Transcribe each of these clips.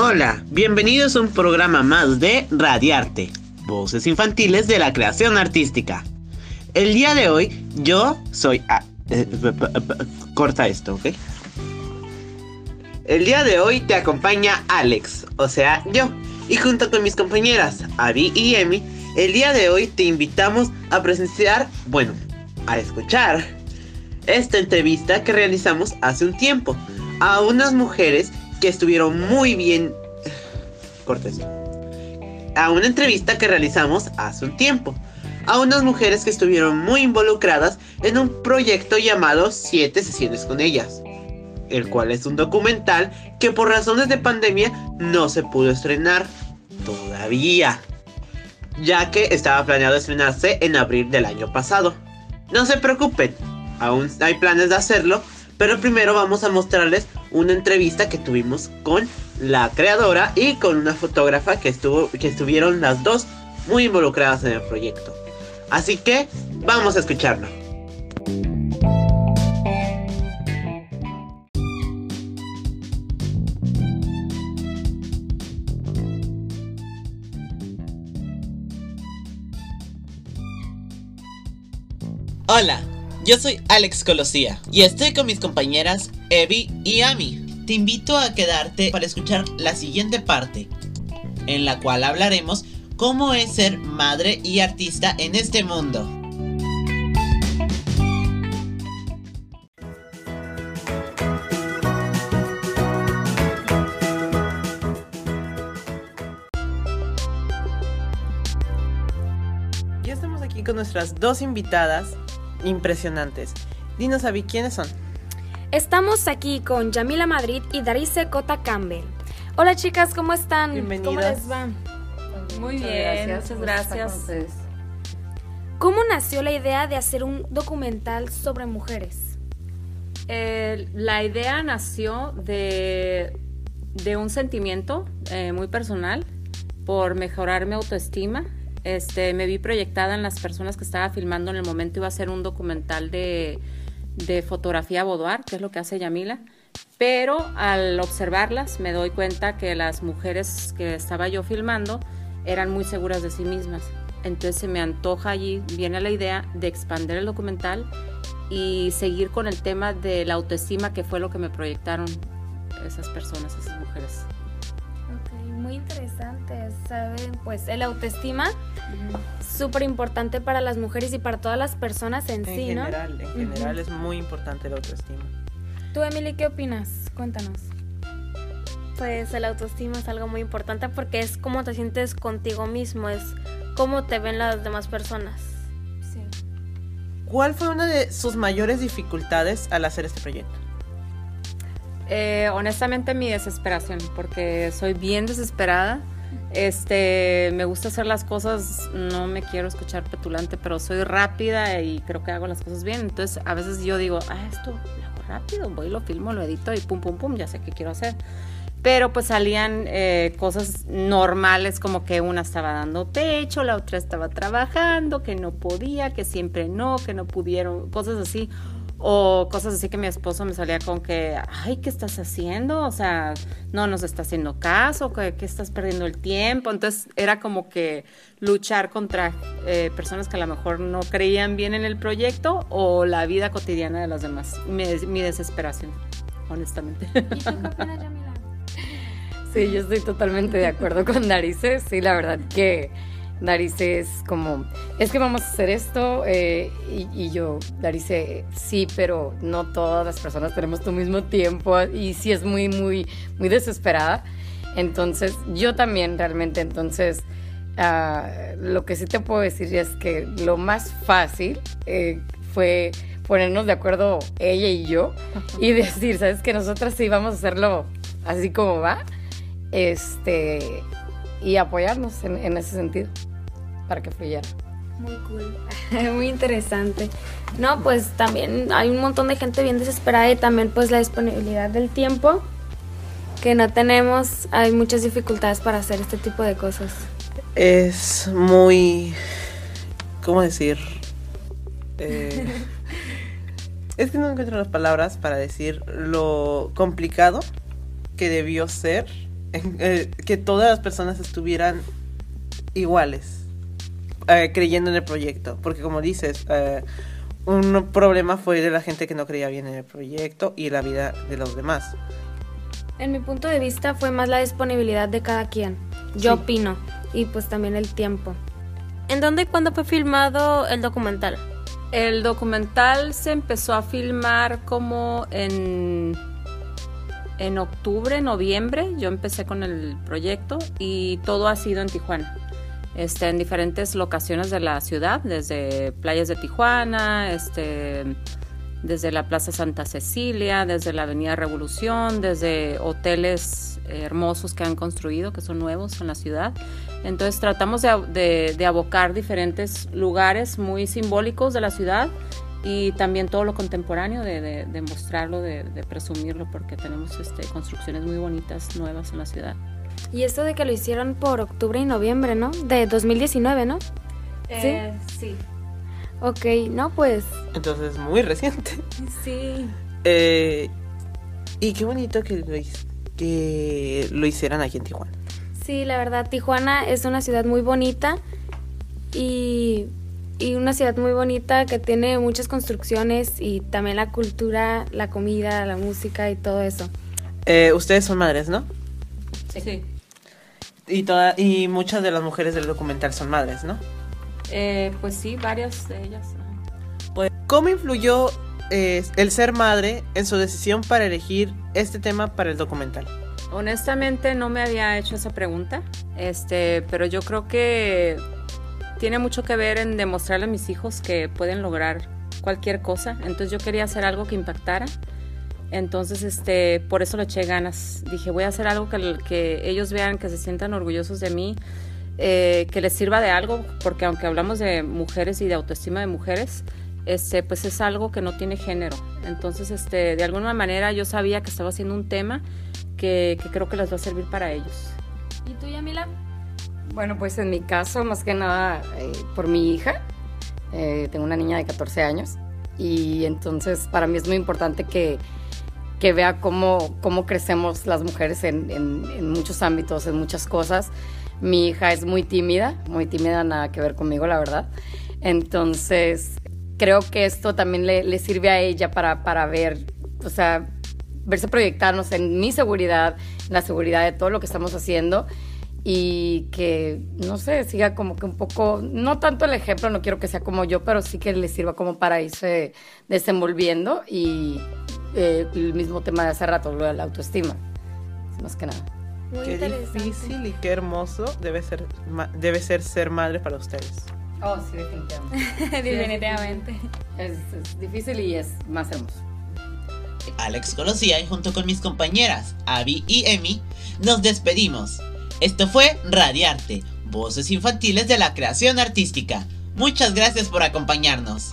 Hola, bienvenidos a un programa más de Radiarte, voces infantiles de la creación artística. El día de hoy yo soy... Eh, corta esto, ¿ok? El día de hoy te acompaña Alex, o sea, yo. Y junto con mis compañeras, Abby y Emi, el día de hoy te invitamos a presenciar, bueno, a escuchar esta entrevista que realizamos hace un tiempo a unas mujeres que estuvieron muy bien. Cortes. A una entrevista que realizamos hace un tiempo. A unas mujeres que estuvieron muy involucradas en un proyecto llamado Siete sesiones con ellas, el cual es un documental que por razones de pandemia no se pudo estrenar todavía, ya que estaba planeado estrenarse en abril del año pasado. No se preocupen, aún hay planes de hacerlo, pero primero vamos a mostrarles una entrevista que tuvimos con la creadora y con una fotógrafa que, estuvo, que estuvieron las dos muy involucradas en el proyecto. Así que vamos a escucharlo. Hola, yo soy Alex Colosía y estoy con mis compañeras Evi y Ami. Te invito a quedarte para escuchar la siguiente parte, en la cual hablaremos cómo es ser madre y artista en este mundo. Ya estamos aquí con nuestras dos invitadas impresionantes. Dinos, Abby, ¿quiénes son? Estamos aquí con Yamila Madrid y Darice Cota Campbell. Hola chicas, ¿cómo están? Bienvenidas. ¿Cómo les va? Muy bien, muchas gracias. ¿Cómo nació la idea de hacer un documental sobre mujeres? Eh, la idea nació de, de un sentimiento eh, muy personal por mejorar mi autoestima. Este, me vi proyectada en las personas que estaba filmando en el momento. Iba a ser un documental de, de fotografía boudoir, que es lo que hace Yamila. Pero al observarlas me doy cuenta que las mujeres que estaba yo filmando eran muy seguras de sí mismas. Entonces se me antoja allí, viene la idea de expandir el documental y seguir con el tema de la autoestima que fue lo que me proyectaron esas personas, esas mujeres. Interesante, ¿saben? Pues el autoestima, súper importante para las mujeres y para todas las personas en, En sí, ¿no? general, en general es muy importante la autoestima. Tú, Emily, ¿qué opinas? Cuéntanos. Pues el autoestima es algo muy importante porque es cómo te sientes contigo mismo, es cómo te ven las demás personas. Sí. ¿Cuál fue una de sus mayores dificultades al hacer este proyecto? Eh, honestamente mi desesperación, porque soy bien desesperada. Este, me gusta hacer las cosas, no me quiero escuchar petulante, pero soy rápida y creo que hago las cosas bien. Entonces, a veces yo digo, ah, esto lo hago rápido, voy, lo filmo, lo edito y pum, pum, pum, ya sé qué quiero hacer. Pero pues salían eh, cosas normales como que una estaba dando pecho, la otra estaba trabajando, que no podía, que siempre no, que no pudieron, cosas así. O cosas así que mi esposo me salía con que, ay, ¿qué estás haciendo? O sea, no nos está haciendo caso, que, que estás perdiendo el tiempo. Entonces era como que luchar contra eh, personas que a lo mejor no creían bien en el proyecto o la vida cotidiana de los demás. Mi, mi desesperación, honestamente. ¿Y tú qué opinas, Yamila? Sí, yo estoy totalmente de acuerdo con Darice. Sí, la verdad que Darice es como, es que vamos a hacer esto eh, y, y yo, Darice, sí, pero no todas las personas tenemos tu mismo tiempo y sí es muy, muy, muy desesperada. Entonces, yo también realmente, entonces, ah, lo que sí te puedo decir es que lo más fácil eh, fue ponernos de acuerdo ella y yo y decir, ¿sabes que Nosotras sí vamos a hacerlo así como va. Este, y apoyarnos en, en ese sentido para que fluyera. Muy cool, muy interesante. No, pues también hay un montón de gente bien desesperada y también pues la disponibilidad del tiempo que no tenemos, hay muchas dificultades para hacer este tipo de cosas. Es muy... ¿Cómo decir? Eh, es que no encuentro las palabras para decir lo complicado que debió ser eh, que todas las personas estuvieran iguales, eh, creyendo en el proyecto. Porque como dices, eh, un problema fue de la gente que no creía bien en el proyecto y la vida de los demás. En mi punto de vista fue más la disponibilidad de cada quien. Yo Sí. opino. Y pues también el tiempo. ¿En dónde y cuándo fue filmado el documental? El documental se empezó a filmar como en, en octubre, noviembre. Yo empecé con el proyecto y todo ha sido en Tijuana. Este, en diferentes locaciones de la ciudad, desde playas de Tijuana, este, desde la Plaza Santa Cecilia, desde la Avenida Revolución, desde hoteles hermosos que han construido, que son nuevos en la ciudad. Entonces tratamos de- de abocar diferentes lugares muy simbólicos de la ciudad y también todo lo contemporáneo, de, de- de mostrarlo, de, de presumirlo, porque tenemos este, construcciones muy bonitas, nuevas en la ciudad. Y esto de que lo hicieron por octubre y noviembre, ¿no? De 2019, ¿no? sí. Ok, no, pues Entonces, muy reciente. sí. Eh, y qué bonito que lo, que lo hicieran aquí en Tijuana. Sí, la verdad, Tijuana es una ciudad muy bonita y, y una ciudad muy bonita que tiene muchas construcciones y también la cultura, la comida, la música y todo eso. Eh, ustedes son madres, ¿no? Sí. Y, toda, y muchas de las mujeres del documental son madres, ¿no? Eh, pues sí, varias de ellas. Pues, ¿Cómo influyó eh, el ser madre en su decisión para elegir este tema para el documental? Honestamente no me había hecho esa pregunta, este, pero yo creo que tiene mucho que ver en demostrarle a mis hijos que pueden lograr cualquier cosa. Entonces yo quería hacer algo que impactara. Entonces, este, por eso le eché ganas. Dije, voy a hacer algo que, que ellos vean, que se sientan orgullosos de mí, eh, que les sirva de algo, porque aunque hablamos de mujeres y de autoestima de mujeres, este, pues es algo que no tiene género. Entonces, este, de alguna manera yo sabía que estaba haciendo un tema que, que creo que les va a servir para ellos. ¿Y tú, Yamila? Bueno, pues en mi caso, más que nada eh, por mi hija. Eh, tengo una niña de 14 años y entonces para mí es muy importante que, que vea cómo, cómo crecemos las mujeres en, en- muchos ámbitos, en muchas cosas. Mi hija es muy tímida, muy tímida, nada que ver conmigo, la verdad. Entonces, creo que esto también le, le sirve a ella para, para ver, o sea, verse proyectarnos en mi seguridad, en la seguridad de todo lo que estamos haciendo y que, no sé, siga como que un poco, no tanto el ejemplo, no quiero que sea como yo, pero sí que le sirva como para irse desenvolviendo y eh, el mismo tema de hace rato, lo de la autoestima, más que nada. Muy qué difícil y qué hermoso debe ser, debe ser ser madre para ustedes. Oh, sí, definitivamente. Definitivamente. Es, es difícil y es más hermoso. Alex Colosía y junto con mis compañeras Abby y Emi nos despedimos. Esto fue Radiarte, voces infantiles de la creación artística. Muchas gracias por acompañarnos.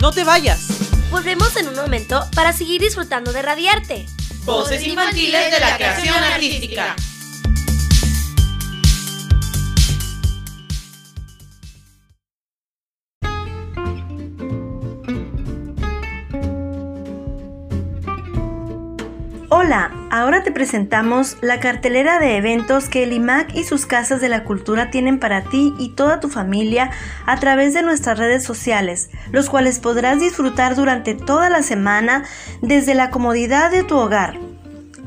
¡No te vayas! Volvemos en un momento para seguir disfrutando de Radiarte. Voces infantiles de la creación artística. Hola, ahora te presentamos la cartelera de eventos que el IMAC y sus casas de la cultura tienen para ti y toda tu familia a través de nuestras redes sociales, los cuales podrás disfrutar durante toda la semana desde la comodidad de tu hogar.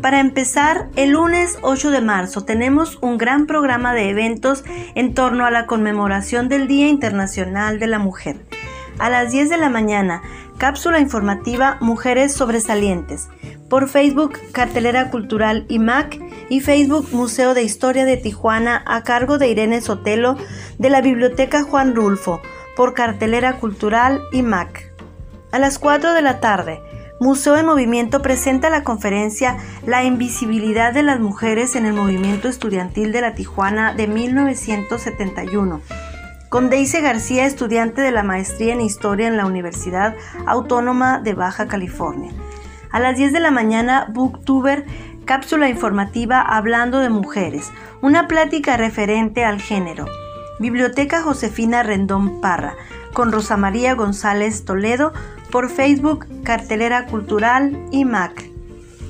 Para empezar, el lunes 8 de marzo tenemos un gran programa de eventos en torno a la conmemoración del Día Internacional de la Mujer. A las 10 de la mañana, cápsula informativa Mujeres Sobresalientes. Por Facebook, Cartelera Cultural IMAC y Facebook Museo de Historia de Tijuana a cargo de Irene Sotelo de la Biblioteca Juan Rulfo por Cartelera Cultural IMAC. A las 4 de la tarde, Museo en Movimiento presenta la conferencia La invisibilidad de las mujeres en el movimiento estudiantil de la Tijuana de 1971 con Deise García, estudiante de la maestría en Historia en la Universidad Autónoma de Baja California. A las 10 de la mañana, Booktuber, cápsula informativa hablando de mujeres, una plática referente al género. Biblioteca Josefina Rendón Parra, con Rosa María González Toledo, por Facebook, Cartelera Cultural y MAC.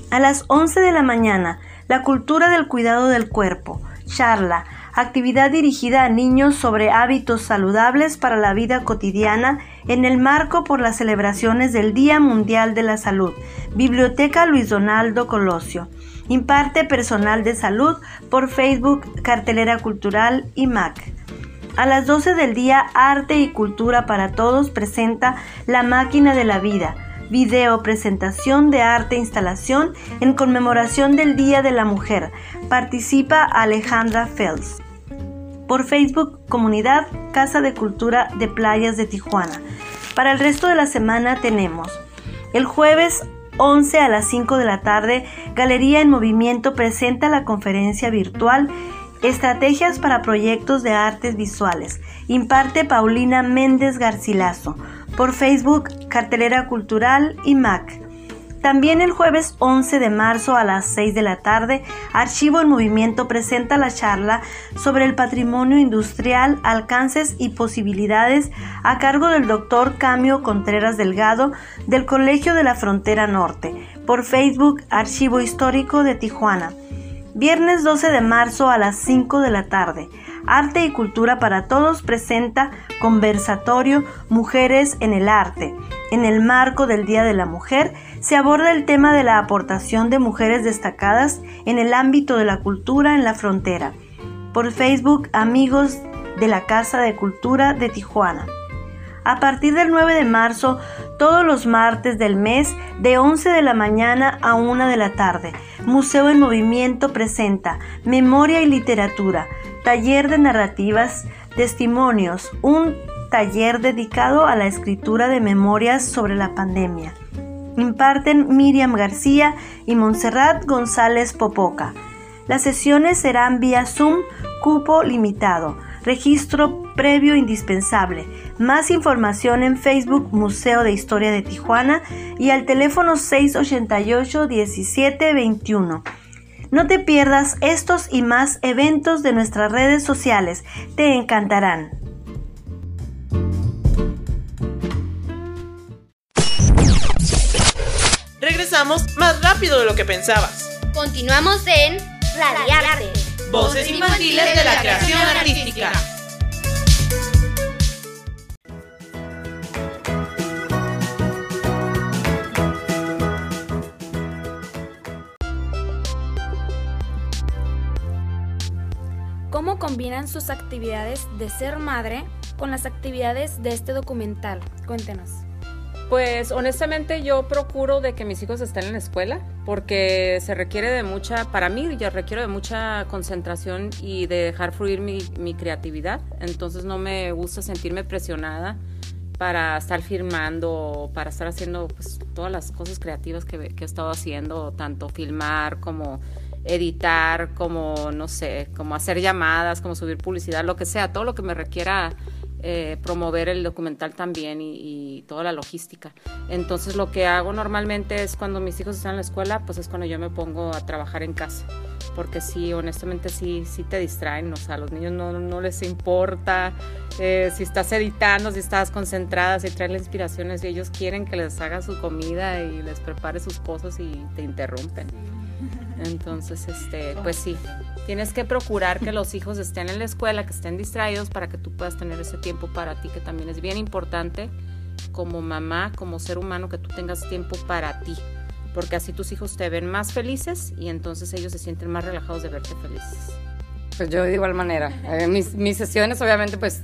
A las 11 de la mañana, la cultura del cuidado del cuerpo, charla, actividad dirigida a niños sobre hábitos saludables para la vida cotidiana en el marco por las celebraciones del Día Mundial de la Salud. Biblioteca Luis Donaldo Colosio. Imparte personal de salud por Facebook, Cartelera Cultural y MAC. A las 12 del día, Arte y Cultura para Todos presenta La Máquina de la Vida, video presentación de arte e instalación en conmemoración del Día de la Mujer. Participa Alejandra Fels. Por Facebook, Comunidad Casa de Cultura de Playas de Tijuana. Para el resto de la semana tenemos el jueves 11 a las 5 de la tarde, Galería en Movimiento presenta la conferencia virtual Estrategias para proyectos de artes visuales. Imparte Paulina Méndez Garcilaso. Por Facebook, Cartelera Cultural y MAC. También el jueves 11 de marzo a las 6 de la tarde, Archivo en Movimiento presenta la charla sobre el patrimonio industrial, alcances y posibilidades a cargo del doctor Camio Contreras Delgado del Colegio de la Frontera Norte, por Facebook Archivo Histórico de Tijuana. Viernes 12 de marzo a las 5 de la tarde, Arte y Cultura para Todos presenta conversatorio Mujeres en el Arte. En el marco del Día de la Mujer, se aborda el tema de la aportación de mujeres destacadas en el ámbito de la cultura en la frontera. Por Facebook, amigos de la Casa de Cultura de Tijuana. A partir del 9 de marzo, todos los martes del mes, de 11 de la mañana a 1 de la tarde, Museo en Movimiento presenta Memoria y Literatura, taller de narrativas, testimonios, un taller dedicado a la escritura de memorias sobre la pandemia imparten Miriam García y Montserrat González Popoca. Las sesiones serán vía Zoom, cupo limitado, registro previo indispensable. Más información en Facebook Museo de Historia de Tijuana y al teléfono 688 1721. No te pierdas estos y más eventos de nuestras redes sociales, te encantarán. Regresamos más rápido de lo que pensabas. Continuamos en Radiarte. Voces infantiles de la creación artística. ¿Cómo combinan sus actividades de ser madre con las actividades de este documental? Cuéntenos. Pues honestamente yo procuro de que mis hijos estén en la escuela porque se requiere de mucha, para mí yo requiero de mucha concentración y de dejar fluir mi, creatividad. Entonces no me gusta sentirme presionada para estar firmando, para estar haciendo pues, todas las cosas creativas que, que he estado haciendo, tanto filmar como editar, como no sé, como hacer llamadas, como subir publicidad, lo que sea, todo lo que me requiera eh, promover el documental también y, toda la logística. Entonces lo que hago normalmente es cuando mis hijos están en la escuela, pues es cuando yo me pongo a trabajar en casa. Porque sí, honestamente sí, sí te distraen, o sea, a los niños no, no les importa eh, si estás editando, si estás concentrada, si traes inspiraciones y ellos quieren que les haga su comida y les prepare sus cosas y te interrumpen. Entonces, este, pues sí, tienes que procurar que los hijos estén en la escuela, que estén distraídos para que tú puedas tener ese tiempo para ti, que también es bien importante como mamá, como ser humano, que tú tengas tiempo para ti, porque así tus hijos te ven más felices y entonces ellos se sienten más relajados de verte felices. Pues yo de igual manera. Eh, mis, mis sesiones obviamente pues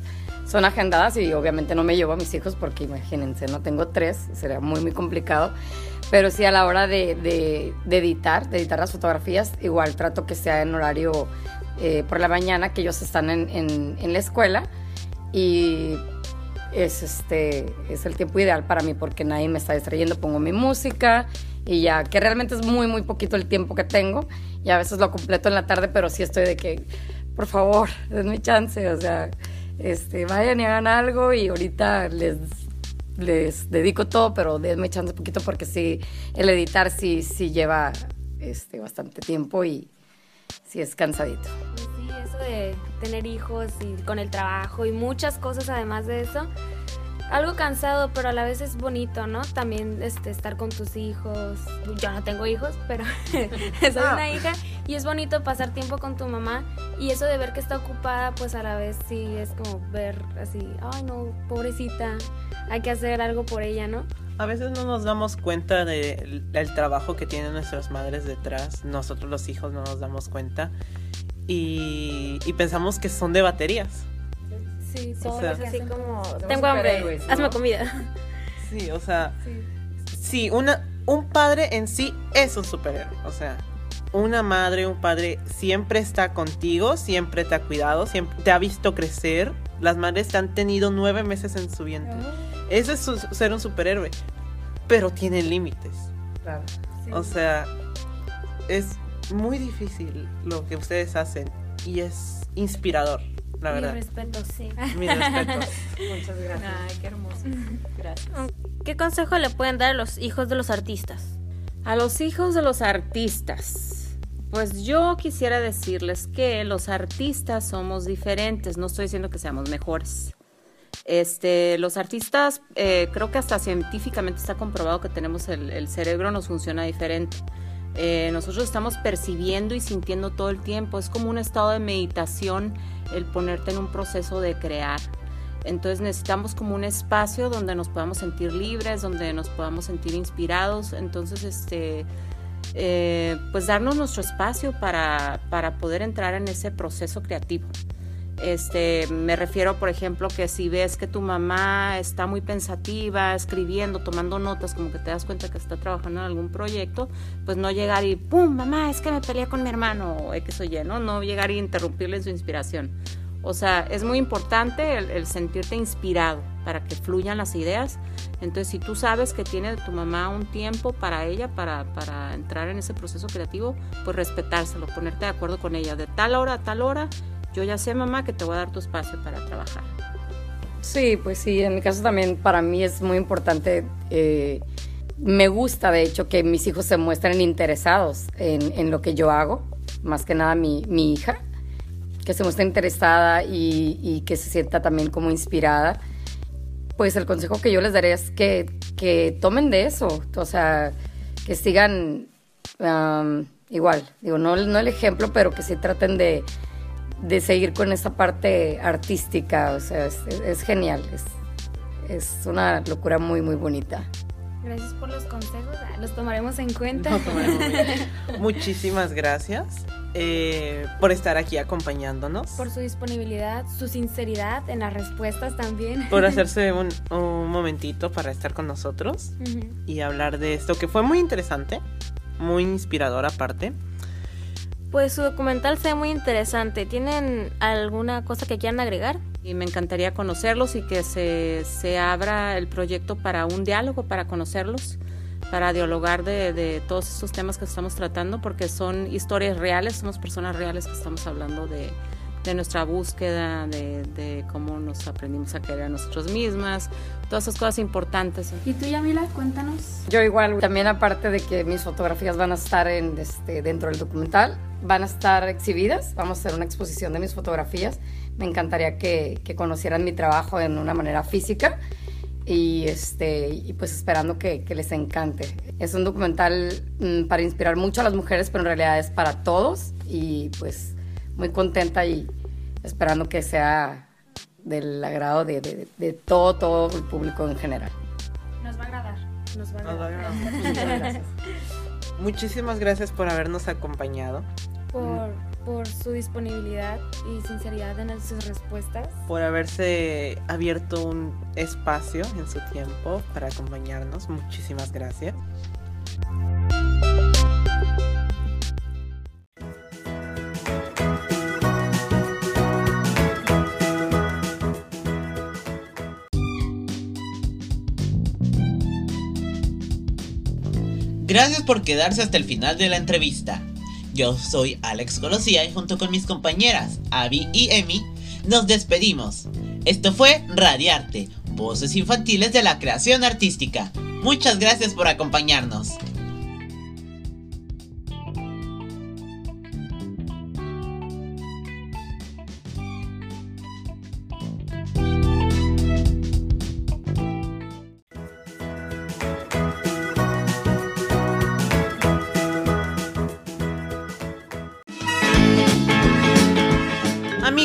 son agendadas y obviamente no me llevo a mis hijos porque imagínense, no tengo tres, sería muy muy complicado. Pero sí a la hora de, de- de editar, de editar las fotografías, igual trato que sea en horario eh, por la mañana, que ellos están en, en- en la escuela. Y es, este, es el tiempo ideal para mí porque nadie me está distrayendo, pongo mi música y ya, que realmente es muy, muy poquito el tiempo que tengo. Y a veces lo completo en la tarde, pero sí estoy de que, por favor, denme chance, o sea, este, vayan y hagan algo y ahorita les, les dedico todo, pero denme chance un poquito porque sí, el editar sí, sí lleva este, bastante tiempo y sí es cansadito. Sí, eso de tener hijos y con el trabajo y muchas cosas además de eso. Algo cansado, pero a la vez es bonito, ¿no? También este, estar con tus hijos. Yo no tengo hijos, pero soy una hija. Y es bonito pasar tiempo con tu mamá. Y eso de ver que está ocupada, pues a la vez sí es como ver así, ay no, pobrecita, hay que hacer algo por ella, ¿no? A veces no nos damos cuenta del del trabajo que tienen nuestras madres detrás. Nosotros los hijos no nos damos cuenta. Y, y pensamos que son de baterías. Sí, O sea, así como, Somos tengo hambre, hazme comida. Sí, o sea, sí, una, un padre en sí es un superhéroe. O sea, una madre, un padre siempre está contigo, siempre te ha cuidado, siempre te ha visto crecer. Las madres te han tenido nueve meses en su vientre. Eso es su- ser un superhéroe, pero tiene límites. Claro. O sea, es muy difícil lo que ustedes hacen y es inspirador, la Mi verdad. respeto, sí. Mis respetos. Muchas gracias. Ay, qué hermoso. Gracias. ¿Qué consejo le pueden dar a los hijos de los artistas? A los hijos de los artistas. Pues yo quisiera decirles que los artistas somos diferentes, no estoy diciendo que seamos mejores. Este, los artistas, eh, creo que hasta científicamente está comprobado que tenemos el, cerebro nos funciona diferente. Eh, nosotros estamos percibiendo y sintiendo todo el tiempo. Es como un estado de meditación el ponerte en un proceso de crear. Entonces necesitamos como un espacio donde nos podamos sentir libres, donde nos podamos sentir inspirados. Entonces, este, eh, pues darnos nuestro espacio para, para poder entrar en ese proceso creativo. Este, me refiero, por ejemplo, que si ves que tu mamá está muy pensativa, escribiendo, tomando notas, como que te das cuenta que está trabajando en algún proyecto, pues no llegar y, ¡pum! Mamá, es que me peleé con mi hermano, o X o Y, ¿no? No llegar y interrumpirle su inspiración. O sea, es muy importante el sentirte inspirado para que fluyan las ideas. Entonces, si tú sabes que tiene tu mamá un tiempo para ella, para, para entrar en ese proceso creativo, pues respetárselo, ponerte de acuerdo con ella. De tal hora a tal hora, yo ya sé, mamá, que te voy a dar tu espacio para trabajar. Sí, pues sí, en mi caso también para mí es muy importante. eh, me gusta, de hecho, que mis hijos se muestren interesados en, en lo que yo hago, más que nada mi, mi hija, que se muestre interesada y, y que se sienta también como inspirada. Pues el consejo que yo les daré es que, que tomen de eso, o sea, que sigan am, igual, digo, no, no el ejemplo, pero que sí traten de, de seguir con esa parte artística, o sea, es, es- es genial, es, es una locura muy, muy bonita. Gracias por los consejos, ah, los tomaremos en cuenta. Tomaremos. Muchísimas gracias eh, por estar aquí acompañándonos, por su disponibilidad, su sinceridad en las respuestas también. por hacerse un, un momentito para estar con nosotros y hablar de esto que fue muy interesante, muy inspirador aparte. Pues su documental se ve muy interesante. ¿Tienen alguna cosa que quieran agregar? Y me encantaría conocerlos y que se, se abra el proyecto para un diálogo, para conocerlos, para dialogar de, de todos estos temas que estamos tratando, porque son historias reales, somos personas reales que estamos hablando de, de nuestra búsqueda, de, de cómo nos aprendimos a querer a nosotros mismas, todas esas cosas importantes. ¿Y tú, Yamila? Cuéntanos. Yo igual, también aparte de que mis fotografías van a estar en, este, dentro del documental, van a estar exhibidas, vamos a hacer una exposición de mis fotografías. Me encantaría que, que conocieran mi trabajo en una manera física y, este, y pues esperando que, que les encante. Es un documental mm, para inspirar mucho a las mujeres, pero en realidad es para todos y pues muy contenta y esperando que sea del agrado de, de- de todo, todo el público en general. Nos va a agradar. Nos va a Nos va a agradar. agradar. Muchas gracias. muchísimas gracias por habernos acompañado, Por, por su disponibilidad y sinceridad en sus respuestas. por haberse abierto un espacio en su tiempo para acompañarnos. Muchísimas gracias. Gracias por quedarse hasta el final de la entrevista. Yo soy Alex Colosía y junto con mis compañeras Abby y Emi nos despedimos. Esto fue Radiarte, voces infantiles de la creación artística. Muchas gracias por acompañarnos.